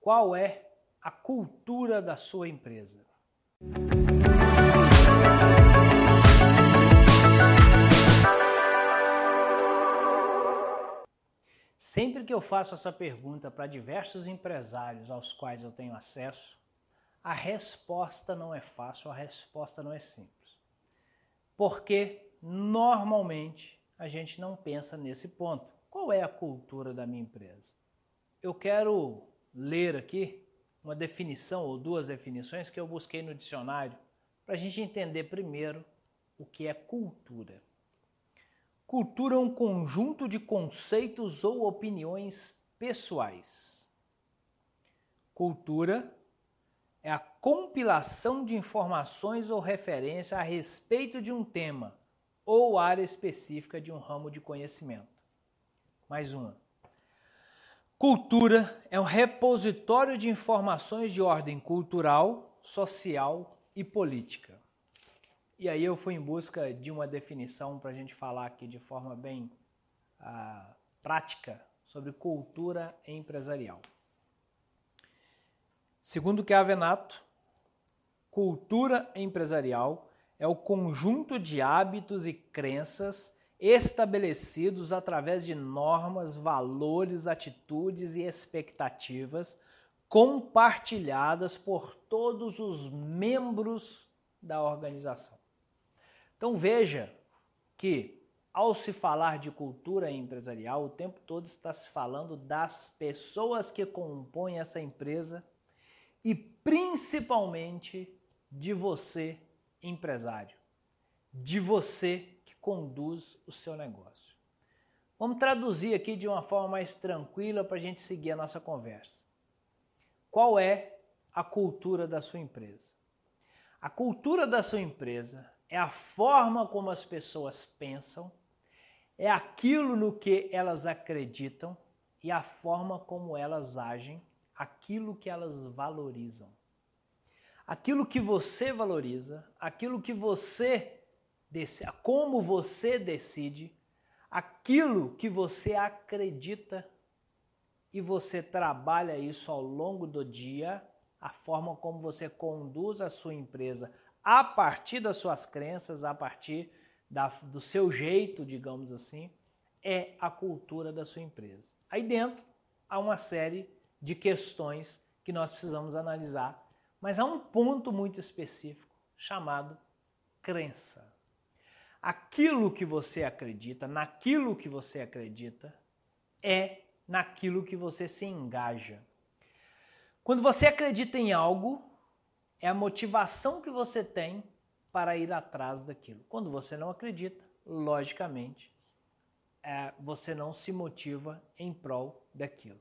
qual é a cultura da sua empresa. Sempre que eu faço essa pergunta para diversos empresários aos quais eu tenho acesso, a resposta não é fácil, a resposta não é simples. Porque normalmente a gente não pensa nesse ponto. Qual é a cultura da minha empresa? Eu quero ler aqui uma definição ou duas definições que eu busquei no dicionário para a gente entender primeiro o que é cultura. Cultura é um conjunto de conceitos ou opiniões pessoais. Cultura é a compilação de informações ou referência a respeito de um tema ou área específica de um ramo de conhecimento. Mais uma. Cultura é um repositório de informações de ordem cultural, social e política. E aí eu fui em busca de uma definição para a gente falar aqui de forma bem ah, prática sobre cultura empresarial. Segundo Keavenato, cultura empresarial é o conjunto de hábitos e crenças estabelecidos através de normas, valores, atitudes e expectativas compartilhadas por todos os membros da organização. Então veja que ao se falar de cultura empresarial, o tempo todo está se falando das pessoas que compõem essa empresa e principalmente de você, empresário, de você conduz o seu negócio. Vamos traduzir aqui de uma forma mais tranquila para a gente seguir a nossa conversa. Qual é a cultura da sua empresa? A cultura da sua empresa é a forma como as pessoas pensam, é aquilo no que elas acreditam e a forma como elas agem, aquilo que elas valorizam. Aquilo que você valoriza, aquilo que você como você decide aquilo que você acredita e você trabalha isso ao longo do dia, a forma como você conduz a sua empresa a partir das suas crenças, a partir da, do seu jeito, digamos assim, é a cultura da sua empresa. Aí dentro há uma série de questões que nós precisamos analisar, mas há um ponto muito específico chamado crença aquilo que você acredita, naquilo que você acredita, é naquilo que você se engaja. Quando você acredita em algo, é a motivação que você tem para ir atrás daquilo. Quando você não acredita, logicamente, é, você não se motiva em prol daquilo.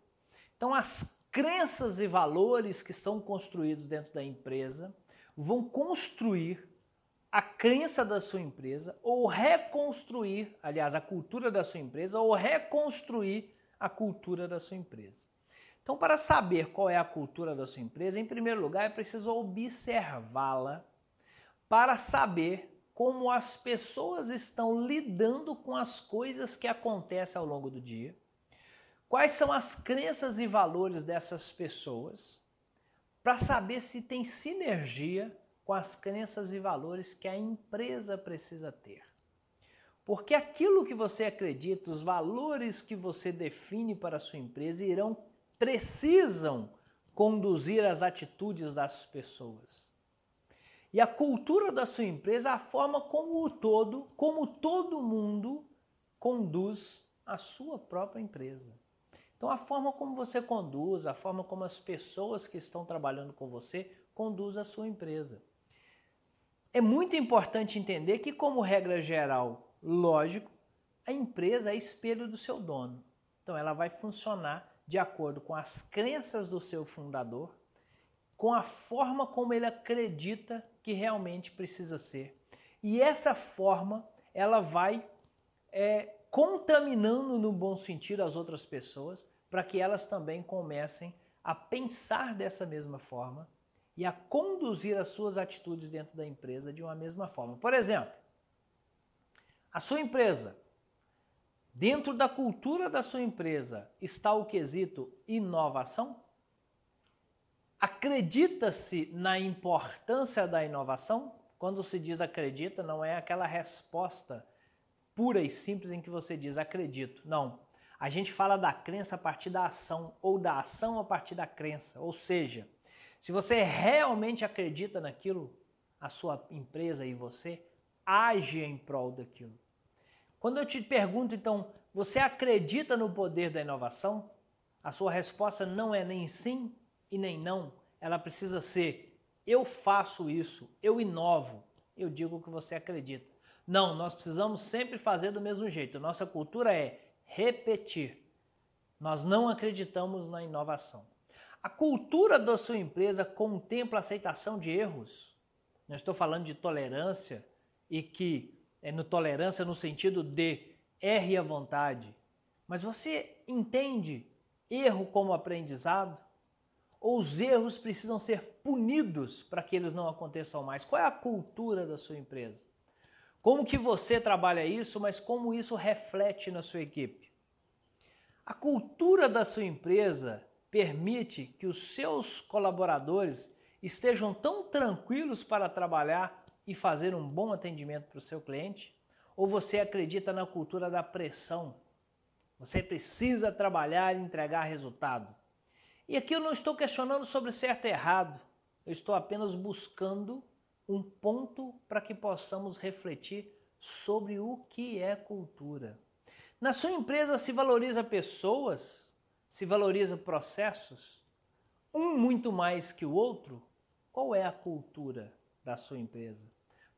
Então, as crenças e valores que são construídos dentro da empresa vão construir a crença da sua empresa ou reconstruir, aliás, a cultura da sua empresa ou reconstruir a cultura da sua empresa. Então, para saber qual é a cultura da sua empresa, em primeiro lugar é preciso observá-la para saber como as pessoas estão lidando com as coisas que acontecem ao longo do dia, quais são as crenças e valores dessas pessoas, para saber se tem sinergia com as crenças e valores que a empresa precisa ter. Porque aquilo que você acredita, os valores que você define para a sua empresa irão precisam conduzir as atitudes das pessoas. E a cultura da sua empresa a forma como o todo, como todo mundo conduz a sua própria empresa. Então a forma como você conduz, a forma como as pessoas que estão trabalhando com você conduzem a sua empresa. É muito importante entender que, como regra geral, lógico, a empresa é espelho do seu dono. Então ela vai funcionar de acordo com as crenças do seu fundador, com a forma como ele acredita que realmente precisa ser. E essa forma ela vai é, contaminando no bom sentido as outras pessoas para que elas também comecem a pensar dessa mesma forma e a conduzir as suas atitudes dentro da empresa de uma mesma forma. Por exemplo, a sua empresa, dentro da cultura da sua empresa, está o quesito inovação? Acredita-se na importância da inovação? Quando se diz acredita, não é aquela resposta pura e simples em que você diz acredito. Não. A gente fala da crença a partir da ação ou da ação a partir da crença. Ou seja, se você realmente acredita naquilo, a sua empresa e você age em prol daquilo. Quando eu te pergunto, então, você acredita no poder da inovação? A sua resposta não é nem sim e nem não. Ela precisa ser eu faço isso, eu inovo. Eu digo que você acredita. Não, nós precisamos sempre fazer do mesmo jeito. Nossa cultura é repetir. Nós não acreditamos na inovação. A cultura da sua empresa contempla a aceitação de erros. Não estou falando de tolerância e que é no tolerância no sentido de erre à vontade. Mas você entende erro como aprendizado? Ou os erros precisam ser punidos para que eles não aconteçam mais? Qual é a cultura da sua empresa? Como que você trabalha isso, mas como isso reflete na sua equipe? A cultura da sua empresa permite que os seus colaboradores estejam tão tranquilos para trabalhar e fazer um bom atendimento para o seu cliente? Ou você acredita na cultura da pressão? Você precisa trabalhar e entregar resultado. E aqui eu não estou questionando sobre certo e errado, eu estou apenas buscando um ponto para que possamos refletir sobre o que é cultura. Na sua empresa se valoriza pessoas, se valoriza processos, um muito mais que o outro? Qual é a cultura da sua empresa?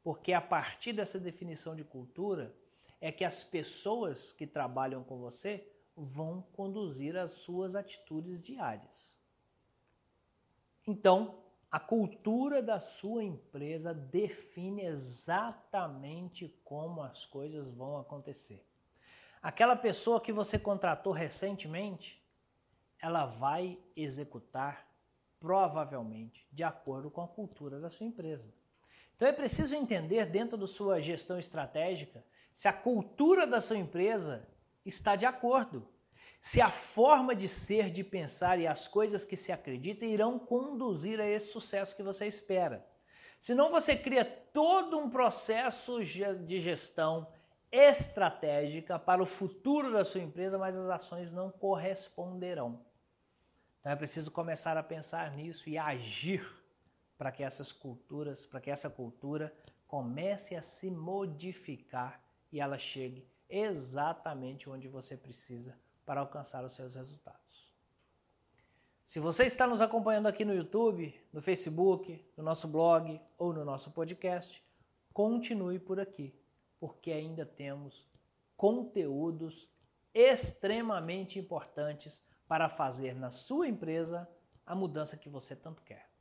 Porque a partir dessa definição de cultura é que as pessoas que trabalham com você vão conduzir as suas atitudes diárias. Então, a cultura da sua empresa define exatamente como as coisas vão acontecer. Aquela pessoa que você contratou recentemente, ela vai executar provavelmente de acordo com a cultura da sua empresa. Então é preciso entender dentro da sua gestão estratégica se a cultura da sua empresa está de acordo se a forma de ser, de pensar e as coisas que se acredita irão conduzir a esse sucesso que você espera. Senão você cria todo um processo de gestão estratégica para o futuro da sua empresa, mas as ações não corresponderão. Então é preciso começar a pensar nisso e agir para que essas culturas, para que essa cultura comece a se modificar e ela chegue exatamente onde você precisa para alcançar os seus resultados. Se você está nos acompanhando aqui no YouTube, no Facebook, no nosso blog ou no nosso podcast, continue por aqui, porque ainda temos conteúdos extremamente importantes para fazer na sua empresa a mudança que você tanto quer.